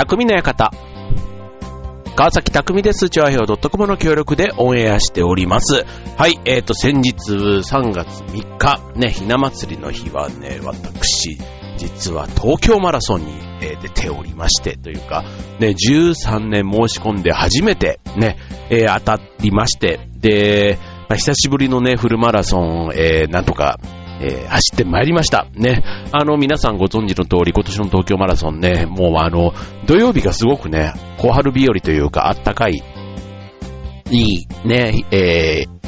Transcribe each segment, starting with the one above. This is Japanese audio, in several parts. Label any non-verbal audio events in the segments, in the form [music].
匠の館。川崎匠です。チョアヘオ .com の協力でオンエアしております。はい、えっ、と、先日3月3日、ね、ひな祭りの日はね、私、実は東京マラソンに、えー出ておりまして、というか、ね、13年申し込んで初めて、ね、えー当たりまして、で、まあ久しぶりのね、フルマラソン、えーなんとか、えー走ってまいりました。ね。あの、皆さんご存知の通り、今年の東京マラソンね、もうあの、土曜日がすごくね、小春日和というか、あったかい、いいね、えー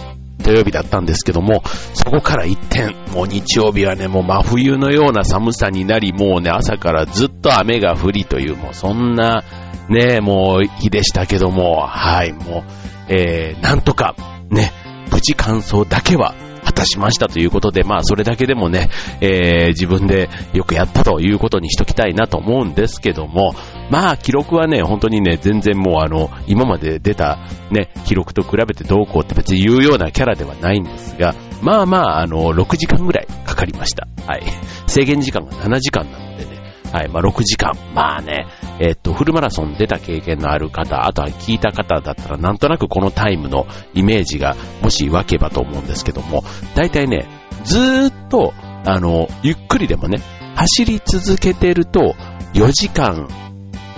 土曜日だったんですけども、そこから一転、もう日曜日はね、もう真冬のような寒さになり、もうね、朝からずっと雨が降りという、もうそんな、ね、もう日でしたけども、はい、もう、えー、なんとか、ね、無事完走だけは果たしましたということで、まあそれだけでもね、えー自分でよくやったということにしときたいなと思うんですけども、まあ記録はね、本当にね、全然もうあの、今まで出たね、記録と比べてどうこうって別に言うようなキャラではないんですが、まあまああの、6時間ぐらいかかりました。はい。制限時間が7時間なので、はい、まあ6時間。まあね、えっと、フルマラソン出た経験のある方、あとは聞いた方だったらなんとなくこのタイムのイメージがもし湧けばと思うんですけども、大体ね、ずーっと、あの、ゆっくりでもね、走り続けてると4時間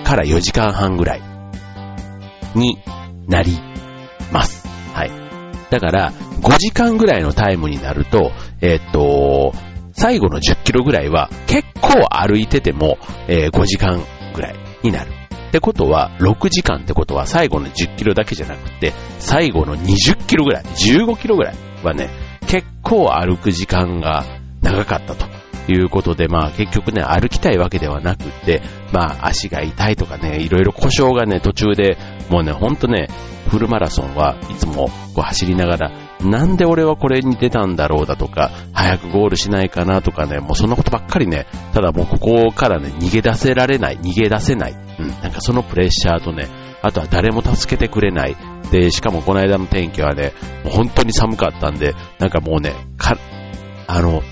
から4時間半ぐらいになります。はい。だから、5時間ぐらいのタイムになると、えっと、最後の10キロぐらいは結構歩いてても、えー5時間ぐらいになる。ってことは、6時間ってことは最後の10キロだけじゃなくて、最後の20キロぐらい、15キロぐらいはね、結構歩く時間が長かったということで、まあ結局ね、歩きたいわけではなくって、まあ足が痛いとかね、いろいろ故障がね、途中で、もうね、ほんとね、フルマラソンはいつもこう走りながら、なんで俺はこれに出たんだろうだとか、早くゴールしないかなとかね、もうそんなことばっかりね、ただもうここからね、逃げ出せられない、逃げ出せない。うん、なんかそのプレッシャーとね、あとは誰も助けてくれない。で、しかもこの間の天気はね、もう本当に寒かったんで、なんかもうね、か、あの、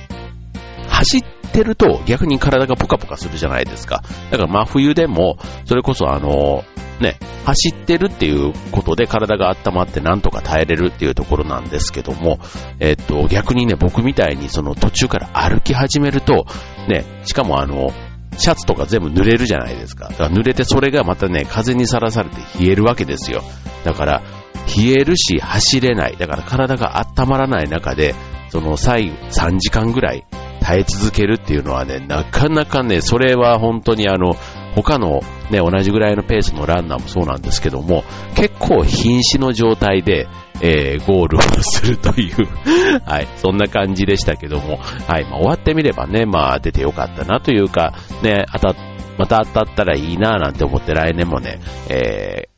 走ってると逆に体がポカポカするじゃないですか。だから真冬でも、それこそあの、ね、走ってるっていうことで体が温まってなんとか耐えれるっていうところなんですけども、えっと、逆にね、僕みたいにその途中から歩き始めると、ね、しかもあの、シャツとか全部濡れるじゃないですか。だから濡れてそれがまたね、風にさらされて冷えるわけですよ。だから、冷えるし走れない。だから体が温まらない中で、その最後3時間ぐらい耐え続けるっていうのはね、なかなかね、それは本当にあの、他のね、同じぐらいのペースのランナーもそうなんですけども、結構瀕死の状態で、えー、ゴールをするという、[laughs] はい、そんな感じでしたけども、はい、まあ終わってみればね、まあ出てよかったなというか、ね、当たまた当たったらいいななんて思って来年もね、え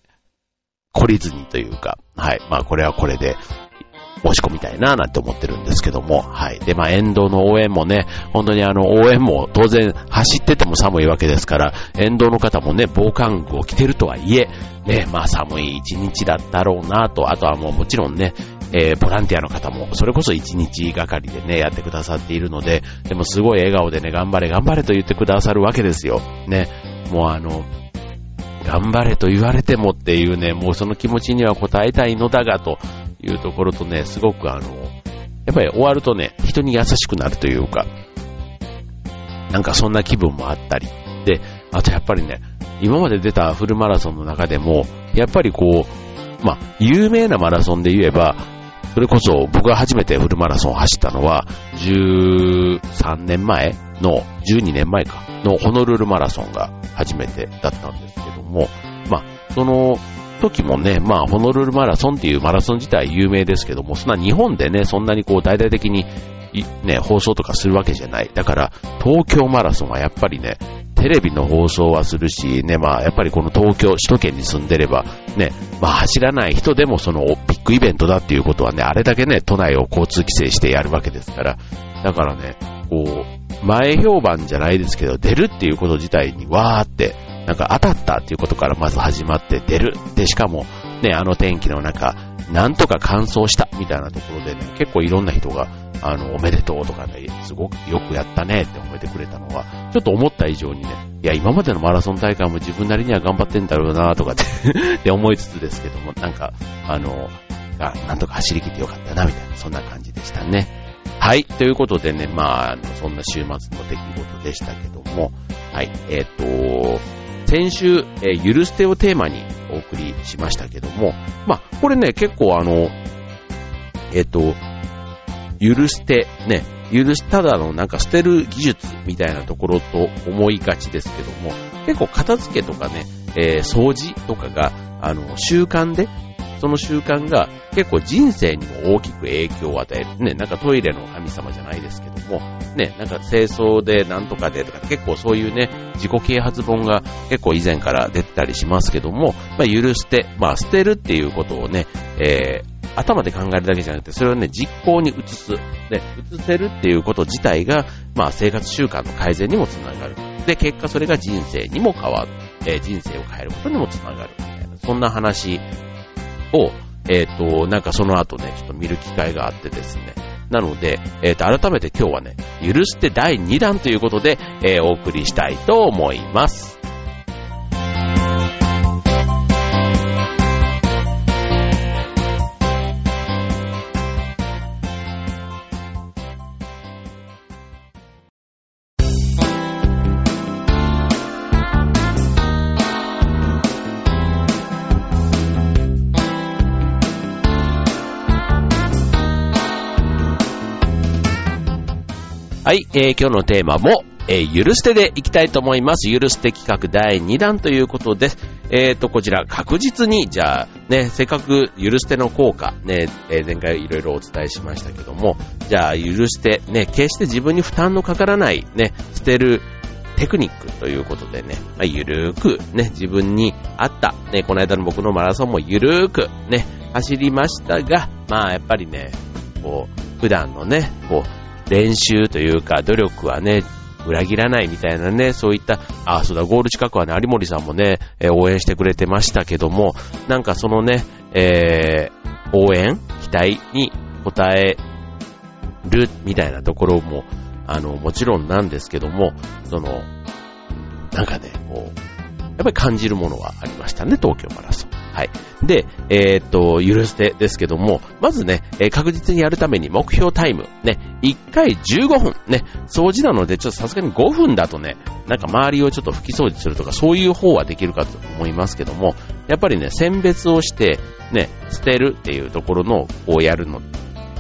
ー、懲りずにというか、はい、まあこれはこれで、申し込みたいななんて思ってるんですけども、はい。で、まあ、沿道の応援もね、本当にあの、応援も当然走ってても寒いわけですから、沿道の方もね、防寒具を着てるとはいえ、ね、まあ、寒い一日だったろうなと、あとはもうもちろんね、えーボランティアの方も、それこそ一日がかりでね、やってくださっているので、でもすごい笑顔でね、頑張れ頑張れと言ってくださるわけですよ。ね、もうあの、頑張れと言われてもっていうね、もうその気持ちには応えたいのだがというところとね、すごくあの、やっぱり終わるとね、人に優しくなるというか、なんかそんな気分もあったり。で、あとやっぱりね、今まで出たフルマラソンの中でも、やっぱりこう、まあ、有名なマラソンで言えば、それこそ僕が初めてフルマラソンを走ったのは、13年前の、12年前か、のホノルルマラソンが初めてだったんですけども、まあ、その時もね、まあ、ホノルルマラソンっていうマラソン自体有名ですけども、そんな日本でね、そんなにこう大々的にね、放送とかするわけじゃない。だから、東京マラソンはやっぱりね、テレビの放送はするし、ね、まあ、やっぱりこの東京、首都圏に住んでれば、ね、まあ、走らない人でもそのビッグイベントだっていうことはね、あれだけね、都内を交通規制してやるわけですから、だからね、こう、前評判じゃないですけど、出るっていうこと自体にわーって、なんか当たったっていうことからまず始まって出る。で、しかも、ね、あの天気の中、なんとか乾燥したみたいなところでね、結構いろんな人が、あの、おめでとうとかね、すごくよくやったねって褒めてくれたのは、ちょっと思った以上にね、いや、今までのマラソン大会も自分なりには頑張ってんだろうなとかって [laughs] って思いつつですけども、なんか、あの、あ、なんとか走り切ってよかったな、みたいな、そんな感じでしたね。はい。ということでね、まあ、そんな週末の出来事でしたけども、はい。えっ、ー、と、先週、えー、ゆる捨てをテーマにお送りしましたけども、まあ、これね、結構あの、えっ、ー、と、ゆる捨て、ね、ゆるただのなんか捨てる技術みたいなところと思いがちですけども、結構片付けとかね、えー、掃除とかが、あの、習慣でその習慣が結構人生にも大きく影響を与える。ね、なんかトイレの神様じゃないですけども、ね、なんか清掃でなんとかでとか結構そういうね、自己啓発本が結構以前から出てたりしますけども、まあ許して、まあ捨てるっていうことをね、えー、頭で考えるだけじゃなくて、それをね、実行に移す。で、移せるっていうこと自体が、まあ生活習慣の改善にもつながる。で、結果それが人生にも変わる。えー、人生を変えることにもつながる。そんな話を、えっ、ー、と、なんかその後ね、ちょっと見る機会があってですね。なので、えっ、ー、と、改めて今日はね、許して第2弾ということで、えー、お送りしたいと思います。はい、えー、今日のテーマも、えー、ゆる捨てでいきたいと思います。ゆる捨て企画第2弾ということです、えーと、こちら確実に、じゃあ、ね、せっかくゆる捨ての効果、ね、えー、前回いろいろお伝えしましたけども、じゃあ、ゆる捨て、ね、決して自分に負担のかからない、ね、捨てるテクニックということでね、まあ、ゆるーく、ね、自分に合った、ね、この間の僕のマラソンもゆるーく、ね、走りましたが、まあ、やっぱりね、こう、普段のね、こう、練習というか努力はね、裏切らないみたいなね、そういった、ああ、そうだ、ゴール近くはね、有森さんもね、え、応援してくれてましたけども、なんかそのね、えー、応援、期待に応えるみたいなところも、あの、もちろんなんですけども、その、なんかね、こう、やっぱり感じるものはありましたね、東京マラソン。はい。で、えー、っと、許してですけども、まずね、えー、確実にやるために目標タイム、ね、1回15分、ね、掃除なので、ちょっとさすがに5分だとね、なんか周りをちょっと拭き掃除するとか、そういう方はできるかと思いますけども、やっぱりね、選別をして、ね、捨てるっていうところの、をやるの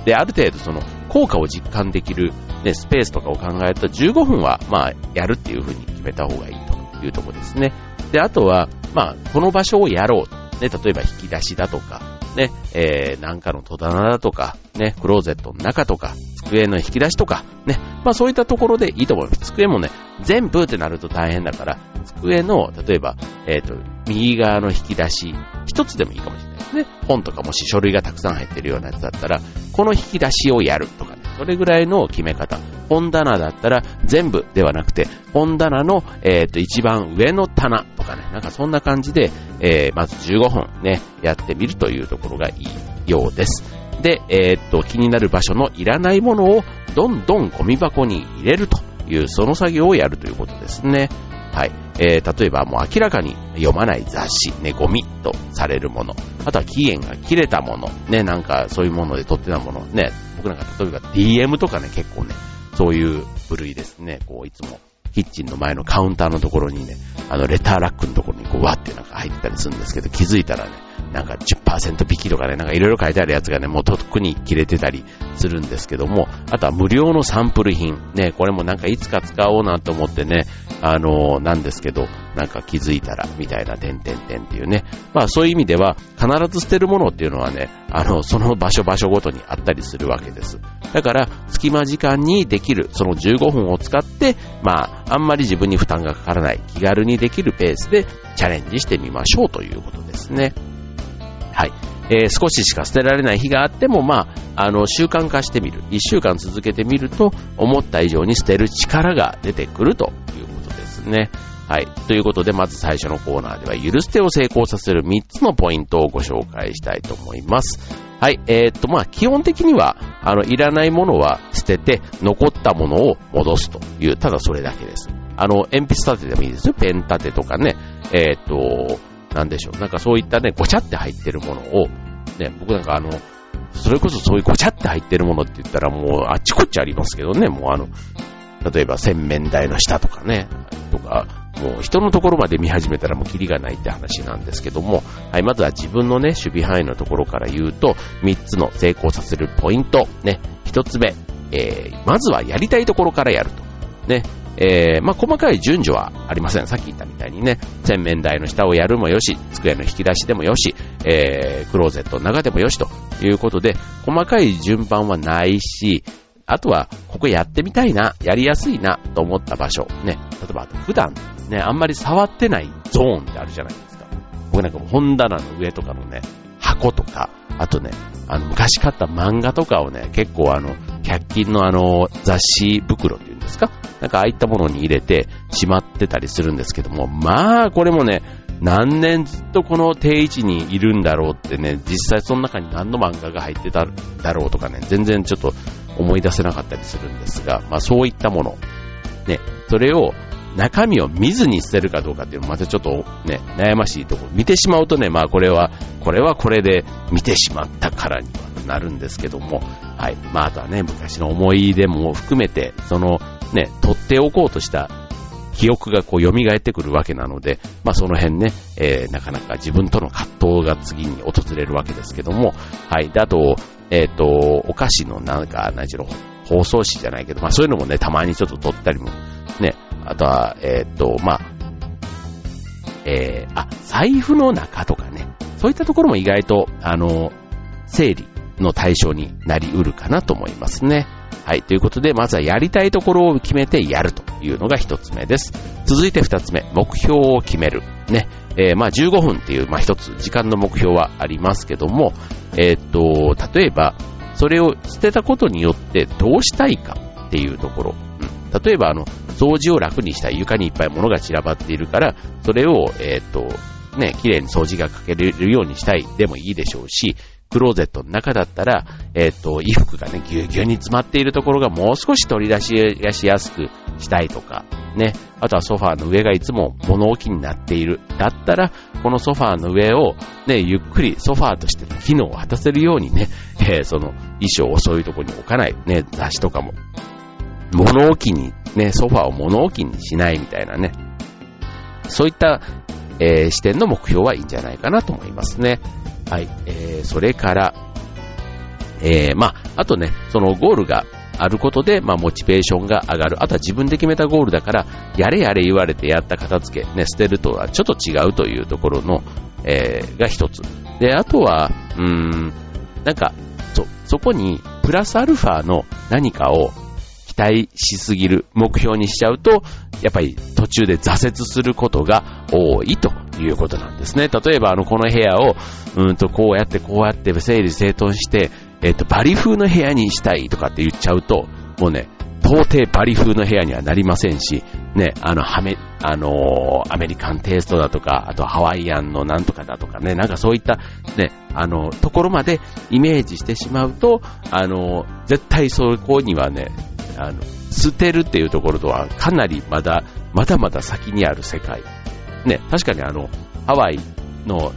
で、ある程度その、効果を実感できる、ね、スペースとかを考えると15分は、まあ、やるっていうふうに決めた方がいいというところですね。で、あとは、まあ、この場所をやろう。ね、例えば引き出しだとか、ね、えー、なんかの戸棚だとか、ね、クローゼットの中とか、机の引き出しとか、ね、まあそういったところでいいと思います。机もね、全部ってなると大変だから、机の、例えば、えっ、ー、と、右側の引き出し、一つでもいいかもしれないですね。本とかもし書類がたくさん入ってるようなやつだったら、この引き出しをやるとかね、それぐらいの決め方。本棚だったら全部ではなくて、本棚の、えっ、ー、と、一番上の棚とかね、なんかそんな感じで、えー、まず15分ね、やってみるというところがいいようです。で、えっ、と、気になる場所のいらないものをどんどんゴミ箱に入れるという、その作業をやるということですね。はい。えー、例えばもう明らかに読まない雑誌、ね、ゴミとされるもの。あとは期限が切れたもの。ね、なんかそういうもので取ってたもの。ね、僕なんか例えば DM とかね、結構ね、そういう部類ですね。こう、いつも、キッチンの前のカウンターのところにね、あの、レターラックのところにこう、わってなんか入ってたりするんですけど、気づいたらね、なんか10%引きとかね、なんかいろいろ書いてあるやつがね、もうとっくに切れてたりするんですけども、あとは無料のサンプル品。ね、これもなんかいつか使おうなと思ってね、あのー、なんですけど、なんか気づいたら、みたいな、点々点っていうね。まあそういう意味では、必ず捨てるものっていうのはね、あの、その場所場所ごとにあったりするわけです。だから、隙間時間にできる、その15分を使って、まあ、あんまり自分に負担がかからない、気軽にできるペースでチャレンジしてみましょうということですね。はい。えー、少ししか捨てられない日があっても、まあ、あの、習慣化してみる。一週間続けてみると、思った以上に捨てる力が出てくるということですね。はい。ということで、まず最初のコーナーでは、許す手を成功させる3つのポイントをご紹介したいと思います。はい。えー、っと、まあ、基本的には、あの、いらないものは捨てて、残ったものを戻すという、ただそれだけです。あの、鉛筆立てでもいいですよ。ペン立てとかね。えー、っと、なんでしょう。なんかそういったね、ごちゃって入ってるものを、ね、僕なんかあの、それこそそういうごちゃって入ってるものって言ったらもうあっちこっちありますけどね、もうあの、例えば洗面台の下とかね、とか、もう人のところまで見始めたらもうキリがないって話なんですけども、はい、まずは自分のね、守備範囲のところから言うと、3つの成功させるポイント、ね、1つ目、えー、まずはやりたいところからやると。ね、えー、まあ、細かい順序はありません。さっき言ったみたいにね、洗面台の下をやるもよし、机の引き出しでもよし、えー、クローゼットの中でもよしということで、細かい順番はないし、あとは、ここやってみたいな、やりやすいなと思った場所、ね、例えば普段ね、あんまり触ってないゾーンってあるじゃないですか。僕なんか本棚の上とかのね、箱とか、あとね、あの、昔買った漫画とかをね、結構あの、100均のあの、雑誌袋っていうですか？なんかああいったものに入れてしまってたりするんですけども、まあ、これもね、何年ずっとこの定位置にいるんだろうってね、実際その中に何の漫画が入ってただろうとかね、全然ちょっと思い出せなかったりするんですが、まあそういったもの、ね、それを中身を見ずに捨てるかどうかっていうのもまたちょっとね、悩ましいところ。見てしまうとね、まあこれは、これはこれで見てしまったからにはなるんですけども、はい。まああとはね、昔の思い出も含めて、そのね、取っておこうとした記憶がこう蘇ってくるわけなので、まあその辺ね、えー、なかなか自分との葛藤が次に訪れるわけですけども、はい。で、あと、えっ、ー、と、お菓子のなんか、何しろ、包装紙じゃないけど、まあそういうのもね、たまにちょっと取ったりも、ね、あとは、えっ、ー、と、まあ、えー、あ、財布の中とかね、そういったところも意外と、あの、整理の対象になりうるかなと思いますね。はい。ということで、まずはやりたいところを決めてやるというのが一つ目です。続いて二つ目、目標を決める。ね。えー、まあ15分っていう、まあ一つ時間の目標はありますけども、えー、っと、例えば、それを捨てたことによってどうしたいかっていうところ。うん、例えば、あの、掃除を楽にしたい。床にいっぱい物が散らばっているから、それを、えー、っと、ね、綺麗に掃除がかけれるようにしたいでもいいでしょうし、クローゼットの中だったら、えっ、ー、と、衣服がね、ぎゅうぎゅうに詰まっているところがもう少し取り出しやしやすくしたいとか、ね。あとはソファーの上がいつも物置になっている。だったら、このソファーの上を、ね、ゆっくりソファーとしての機能を果たせるようにね、[laughs] えー、その衣装をそういうところに置かない。ね、雑誌とかも。物置に、ね、ソファーを物置にしないみたいなね。そういった、えー、視点の目標はいいんじゃないかなと思いますね。はい。えー、それから、えー、まあ、あとね、そのゴールがあることで、まあ、モチベーションが上がる。あとは自分で決めたゴールだから、やれやれ言われてやった片付け、ね、捨てるとはちょっと違うというところの、えー、が一つ。で、あとは、うーん、なんか、そ、そこに、プラスアルファの何かを期待しすぎる目標にしちゃうと、やっぱり途中で挫折することが多いということなんですね。例えば、あの、この部屋を、うんと、こうやってこうやって整理整頓して、えっ、と、バリ風の部屋にしたいとかって言っちゃうと、もうね、到底バリ風の部屋にはなりませんし、ね、あの、はめ、あのー、アメリカンテイストだとか、あとハワイアンのなんとかだとかね、なんかそういった、ね、あの、ところまでイメージしてしまうと、あのー、絶対そこにはね、あの、捨てるっていうところとはかなりまだ、まだまだ先にある世界。ね、確かにあの、ハワイの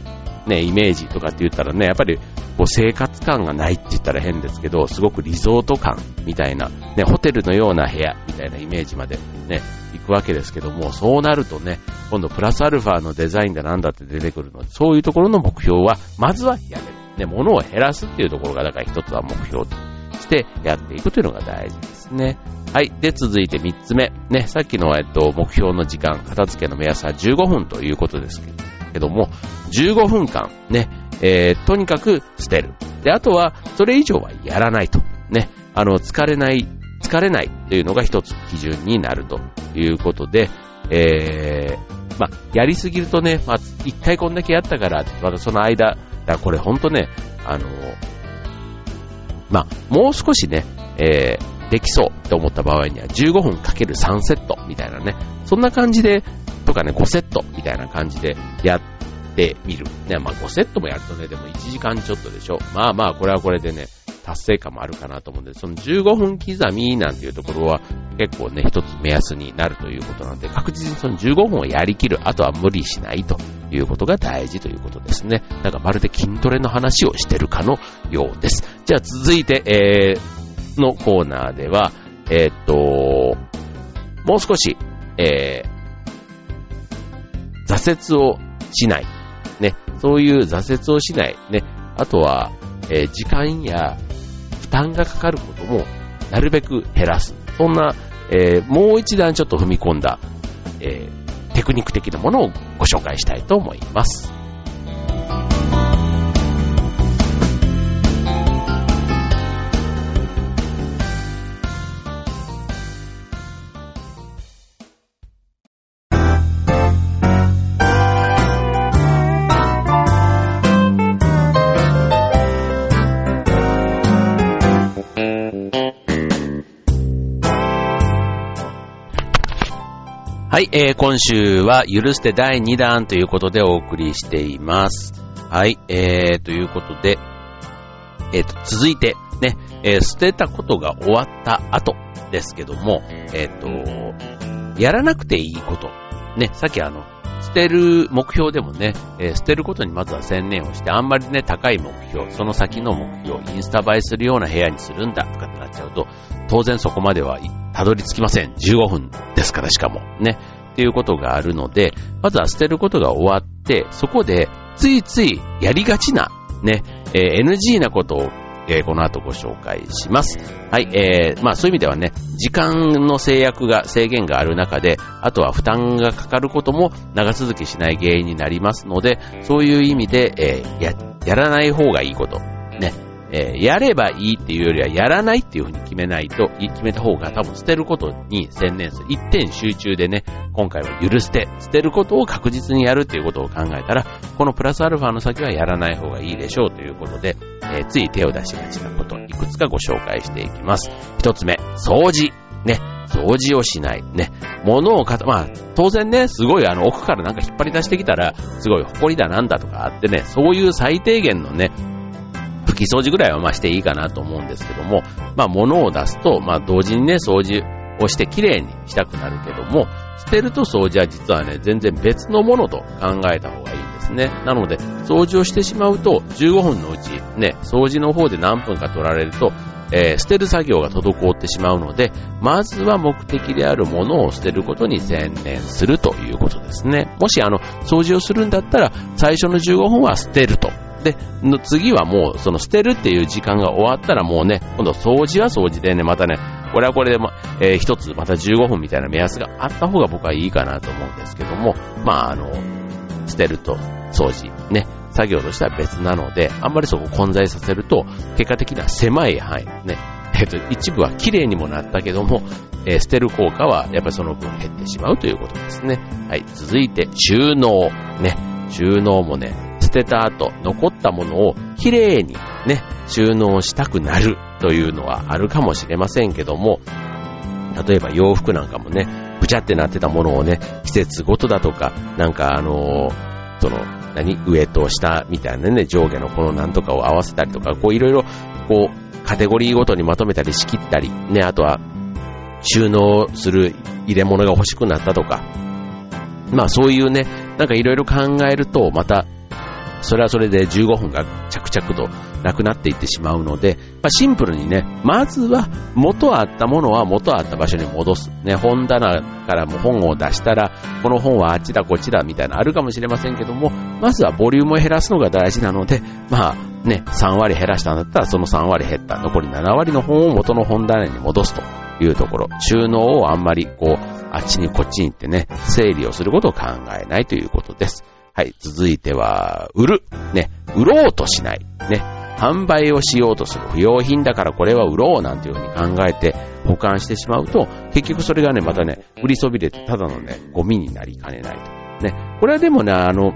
ね、イメージとかって言ったらね、やっぱりこう生活感がないって言ったら変ですけど、すごくリゾート感みたいな、ね、ホテルのような部屋みたいなイメージまでね、行くわけですけども、そうなるとね、今度プラスアルファのデザインだなんだって出てくるので、そういうところの目標は、まずはやめる。ね、物を減らすっていうところが、だから一つは目標としてやっていくというのが大事ですね。はい。で、続いて3つ目。ね、さっきの、えっと、目標の時間、片付けの目安は15分ということですけども、15分間、ね、えー、とにかく捨てる。で、あとは、それ以上はやらないと。ね、あの、疲れない、疲れないというのが一つ基準になるということで、えー、まあ、やりすぎるとね、まあ、一回こんだけやったから、またその間、だこれほんとね、あの、まあ、もう少しね、えー、できそうって思った場合には15分かける3セットみたいなね、そんな感じでとかね、5セットみたいな感じでやってみる。ね、まあ5セットもやるとね、でも1時間ちょっとでしょ。まあまあ、これはこれでね、達成感もあるかなと思うんで、その15分刻みなんていうところは結構ね、一つ目安になるということなんで、確実にその15分をやりきる、あとは無理しないということが大事ということですね。なんかまるで筋トレの話をしてるかのようです。じゃあ続いて、えー、のコーナーでは、えー、っと、もう少し、えー、挫折をしない。ね、そういう挫折をしない。ね、あとは、えー、時間や負担がかかることもなるべく減らす。そんな、えー、もう一段ちょっと踏み込んだ、えー、テクニック的なものをご紹介したいと思います。はい、えー、今週は許して第2弾ということでお送りしています。はい、えー、ということで、えー、と、続いて、ね、えー、捨てたことが終わった後ですけども、えー、と、やらなくていいこと。ね、さっきあの、捨てる目標でもね、えー、捨てることにまずは専念をして、あんまりね、高い目標、その先の目標、インスタ映えするような部屋にするんだとかってなっちゃうと、当然そこまではたどり着きません。15分ですからしかも。ね。っていうことがあるので、まずは捨てることが終わって、そこでついついやりがちな、ね、えー、NG なことをえー、この後ご紹介します。はい、えー、まあそういう意味ではね、時間の制約が、制限がある中で、あとは負担がかかることも長続きしない原因になりますので、そういう意味で、えー、や、やらない方がいいこと、ね、えー、やればいいっていうよりはやらないっていうふうに決めないと、決めた方が多分捨てることに専念する。一点集中でね、今回は許して、捨てることを確実にやるっていうことを考えたら、このプラスアルファの先はやらない方がいいでしょうということで、えー、つい手を出しがちなこと、いくつかご紹介していきます。一つ目、掃除。ね、掃除をしない。ね、物をかた、まあ、当然ね、すごいあの奥からなんか引っ張り出してきたら、すごい埃だなんだとかあってね、そういう最低限のね、拭き掃除ぐらいはまあしていいかなと思うんですけども、まあ物を出すと、まあ同時にね、掃除をして綺麗にしたくなるけども、捨てると掃除は実はね、全然別のものと考えた方がいいんですね。なので、掃除をしてしまうと、15分のうち、ね、掃除の方で何分か取られると、えー、捨てる作業が滞ってしまうので、まずは目的であるものを捨てることに専念するということですね。もしあの、掃除をするんだったら、最初の15分は捨てるとで、の次はもう、その捨てるっていう時間が終わったらもうね、今度掃除は掃除でね、またね、これはこれでま、えー、一つまた15分みたいな目安があった方が僕はいいかなと思うんですけども、まああの、捨てると掃除、ね、作業としては別なので、あんまりそこ混在させると、結果的には狭い範囲、ね、えっ、ー、と、一部は綺麗にもなったけども、えー、捨てる効果はやっぱりその分減ってしまうということですね。はい、続いて収納、ね、収納もね、捨てた後、残ったものをきれいにね、収納したくなるというのはあるかもしれませんけども、例えば洋服なんかもね、ぐちゃってなってたものをね、季節ごとだとか、なんかあのー、その、何上と下みたいなね、上下のこのなんとかを合わせたりとか、こういろいろ、こう、カテゴリーごとにまとめたり仕切ったり、ね、あとは、収納する入れ物が欲しくなったとか、まあそういうね、なんかいろいろ考えると、またそれはそれで15分が着々となくなっていってしまうので、まあ、シンプルにね、まずは元あったものは元あった場所に戻す。ね、本棚からも本を出したら、この本はあっちだこっちだみたいなあるかもしれませんけども、まずはボリュームを減らすのが大事なので、まあね、3割減らしたんだったらその3割減った残り7割の本を元の本棚に戻すというところ、収納をあんまりこう、あっちにこっちに行ってね、整理をすることを考えないということです。はい、続いては、売る。ね、売ろうとしない。ね、販売をしようとする。不要品だからこれは売ろうなんていうふうに考えて保管してしまうと、結局それがね、またね、売りそびれてただのね、ゴミになりかねないと。ね、これはでもね、あの、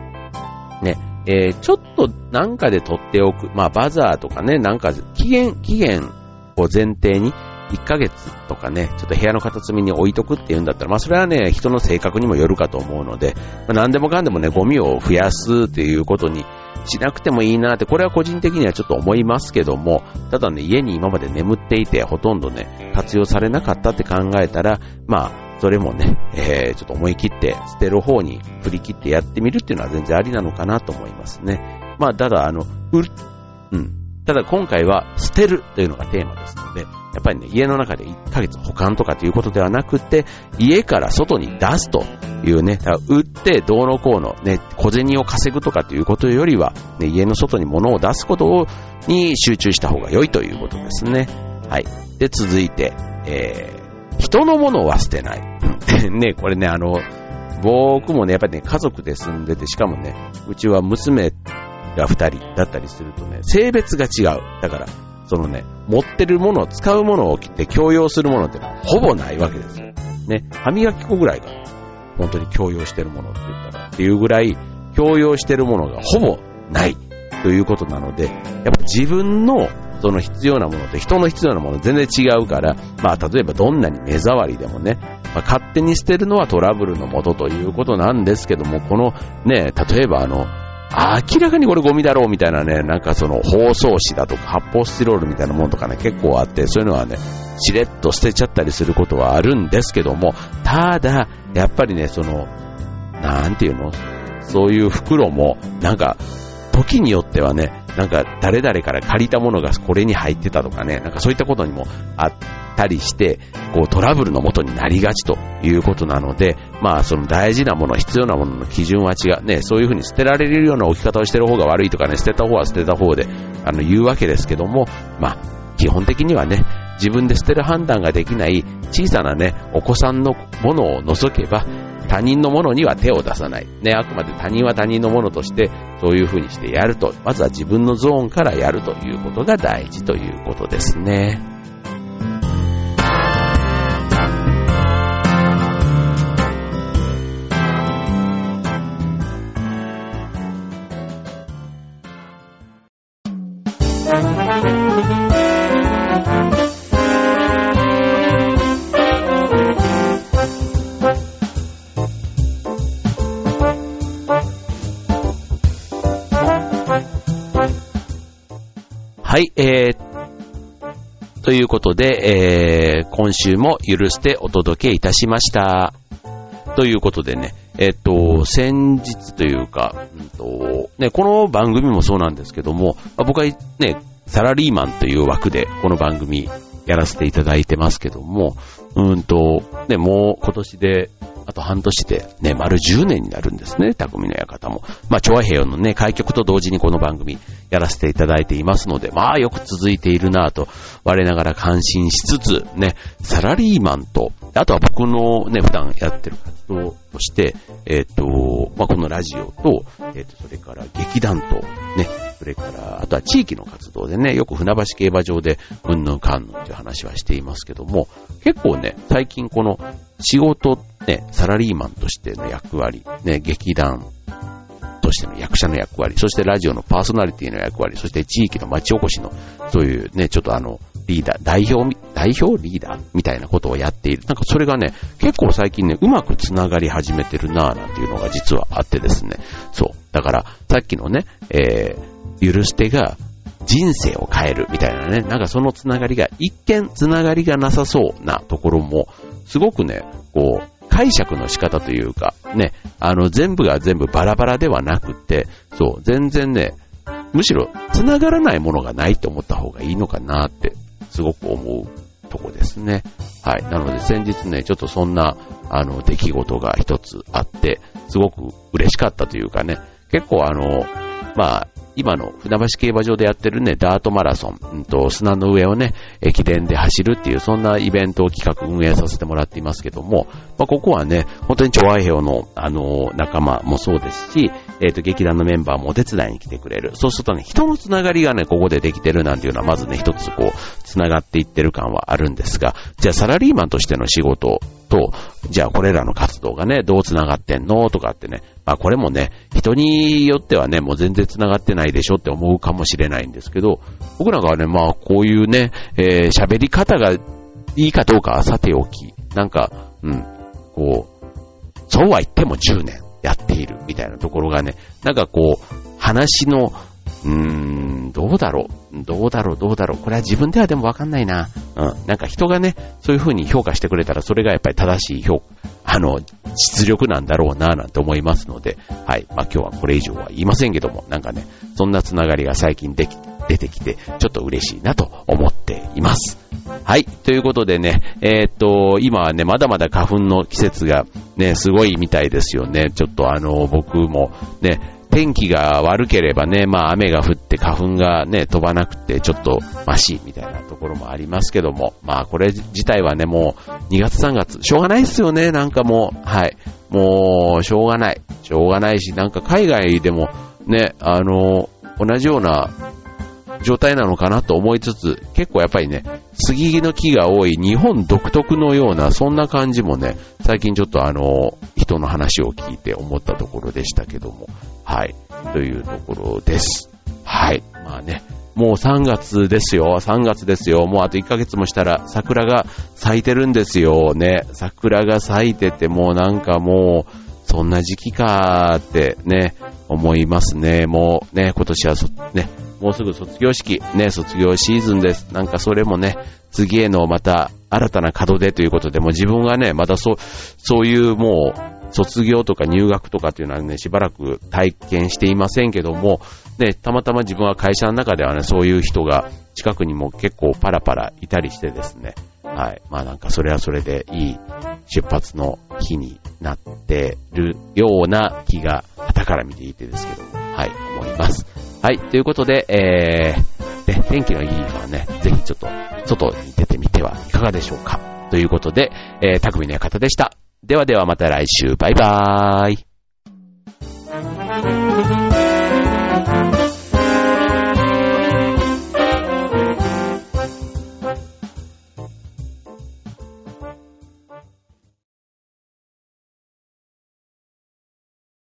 ね、えー、ちょっとなんかで取っておく。まあ、バザーとかね、なんか、期限、期限を前提に1ヶ月とかね、ちょっと部屋の片隅に置いとくっていうんだったら、まあそれはね、人の性格にもよるかと思うので、まあ、何でもかんでもね、ゴミを増やすっていうことにしなくてもいいなって、これは個人的にはちょっと思いますけども、ただね、家に今まで眠っていて、ほとんどね、活用されなかったって考えたら、まあ、それもね、えー、ちょっと思い切って捨てる方に振り切ってやってみるっていうのは全然ありなのかなと思いますね。まあ、ただ、あの、うる、うん。ただ今回は捨てるというのがテーマですので、やっぱりね、家の中で1ヶ月保管とかということではなくて、家から外に出すというね、売ってどうのこうのね、小銭を稼ぐとかということよりは、ね、家の外に物を出すことをに集中した方が良いということですね。はい。で、続いて、えー、人のものは捨てない。[laughs] ね、これね、あの、僕もね、やっぱりね、家族で住んでて、しかもね、うちは娘が二人だったりするとね、性別が違う。だから、そのね、持ってるものを使うものを着て強要するものってほぼないわけですよ。ね、歯磨き粉ぐらいが本当に強要してるものって言ったらっていうぐらい強要してるものがほぼないということなので、やっぱ自分のその必要なものと人の必要なもの全然違うから、まあ例えばどんなに目障りでもね、まあ、勝手に捨てるのはトラブルのもとということなんですけども、このね、例えばあの、明らかにこれゴミだろうみたいなね、なんかその包装紙だとか発泡スチロールみたいなものとかね、結構あって、そういうのはね、しれっと捨てちゃったりすることはあるんですけども、ただ、やっぱりね、その、なんていうの？そういう袋も、なんか、時によってはね、なんか誰々から借りたものがこれに入ってたとかね、なんかそういったことにもあったりして、こうトラブルのもとになりがちということなので、まあその大事なもの、必要なものの基準は違う。ね、そういうふうに捨てられるような置き方をしてる方が悪いとかね、捨てた方は捨てた方で、あの言うわけですけども、まあ基本的にはね、自分で捨てる判断ができない小さなね、お子さんのものを除けば、他人のものには手を出さない。ね、あくまで他人は他人のものとして、そういう風にしてやると。まずは自分のゾーンからやるということが大事ということですね。ということで、えー、今週も許してお届けいたしました。ということでね、えっと、先日というか、うんとね、この番組もそうなんですけども、僕はね、サラリーマンという枠でこの番組やらせていただいてますけども、うんと、ね、もう今年であと半年でね、丸10年になるんですね、匠の館も。まあ、チョアヘヨのね、開局と同時にこの番組やらせていただいていますので、まあ、よく続いているなぁと、我ながら感心しつつ、ね、サラリーマンと、あとは僕のね、普段やってる活動として、えっ、ー、と、まあ、このラジオと、えっ、ー、と、それから劇団と、ね、それから、あとは地域の活動でね、よく船橋競馬場で、うんぬんかんぬんという話はしていますけども、結構ね、最近この仕事ね、サラリーマンとしての役割、ね、劇団としての役者の役割、そしてラジオのパーソナリティの役割、そして地域の町おこしの、そういうね、ちょっとあの、リーダー、代表、代表リーダーみたいなことをやっている。なんかそれがね、結構最近ね、うまく繋がり始めてるなぁなんていうのが実はあってですね。そう。だから、さっきのね、えー、許してが人生を変えるみたいなね、なんかそのつながりが、一見つながりがなさそうなところも、すごくね、こう、解釈の仕方というか、ね、あの、全部が全部バラバラではなくて、そう、全然ね、むしろ繋がらないものがないと思った方がいいのかなって、すごく思うとこですね。はい。なので先日ね、ちょっとそんな、あの、出来事が一つあって、すごく嬉しかったというかね、結構あの、まあ、今の船橋競馬場でやってるね、ダートマラソン、うんと、砂の上をね、駅伝で走るっていう、そんなイベントを企画運営させてもらっていますけども、まあ、ここはね、本当に調和表の、あの、仲間もそうですし、えっ、ー、と、劇団のメンバーもお手伝いに来てくれる。そうするとね、人のつながりがね、ここでできてるなんていうのは、まずね、一つこう、つながっていってる感はあるんですが、じゃあサラリーマンとしての仕事と、じゃあこれらの活動がね、どうつながってんのとかってね、まあこれもね、人によってはね、もう全然繋がってないでしょって思うかもしれないんですけど、僕なんかはね、まあこういうね、えー、喋り方がいいかどうかはさておき、なんか、うん、こう、そうは言っても10年やっているみたいなところがね、なんかこう、話の、うーん、どうだろうどうだろうどうだろうこれは自分ではでもわかんないな。うん。なんか人がね、そういう風に評価してくれたら、それがやっぱり正しい評、あの、実力なんだろうな、なんて思いますので、はい。まあ今日はこれ以上は言いませんけども、なんかね、そんなつながりが最近でき、出てきて、ちょっと嬉しいなと思っています。はい。ということでね、えー、っと、今はね、まだまだ花粉の季節がね、すごいみたいですよね。ちょっとあの、僕もね、天気が悪ければね、まあ雨が降って花粉がね、飛ばなくてちょっとマシみたいなところもありますけども、まあこれ自体はね、もう2月3月、しょうがないっすよね、なんかもう、はい。もう、しょうがない。しょうがないし、なんか海外でもね、あの、同じような状態なのかなと思いつつ、結構やっぱりね、杉の木が多い日本独特のような、そんな感じもね、最近ちょっとあの、人の話を聞いて思ったところでしたけども、はい、というところです。はい、まあね、もう3月ですよ、3月ですよ、もうあと1ヶ月もしたら桜が咲いてるんですよね、桜が咲いててもうなんかもう、そんな時期かーってね、思いますね。もうね、今年はね、もうすぐ卒業式、ね、卒業シーズンです。なんかそれもね、次へのまた新たな門出ということで、もう自分がね、またそう、そういうもう、卒業とか入学とかっていうのはね、しばらく体験していませんけども、ね、たまたま自分は会社の中ではね、そういう人が近くにも結構パラパラいたりしてですね、はい。まあなんかそれはそれでいい出発の日になってるような気が、旗から見ていてですけども、はい、思います。はい、ということで、えー、ね、天気がいい日はね、ぜひちょっと、外に出てみてはいかがでしょうか。ということで、えー、匠の館でした。ではではまた来週、バイバーイ。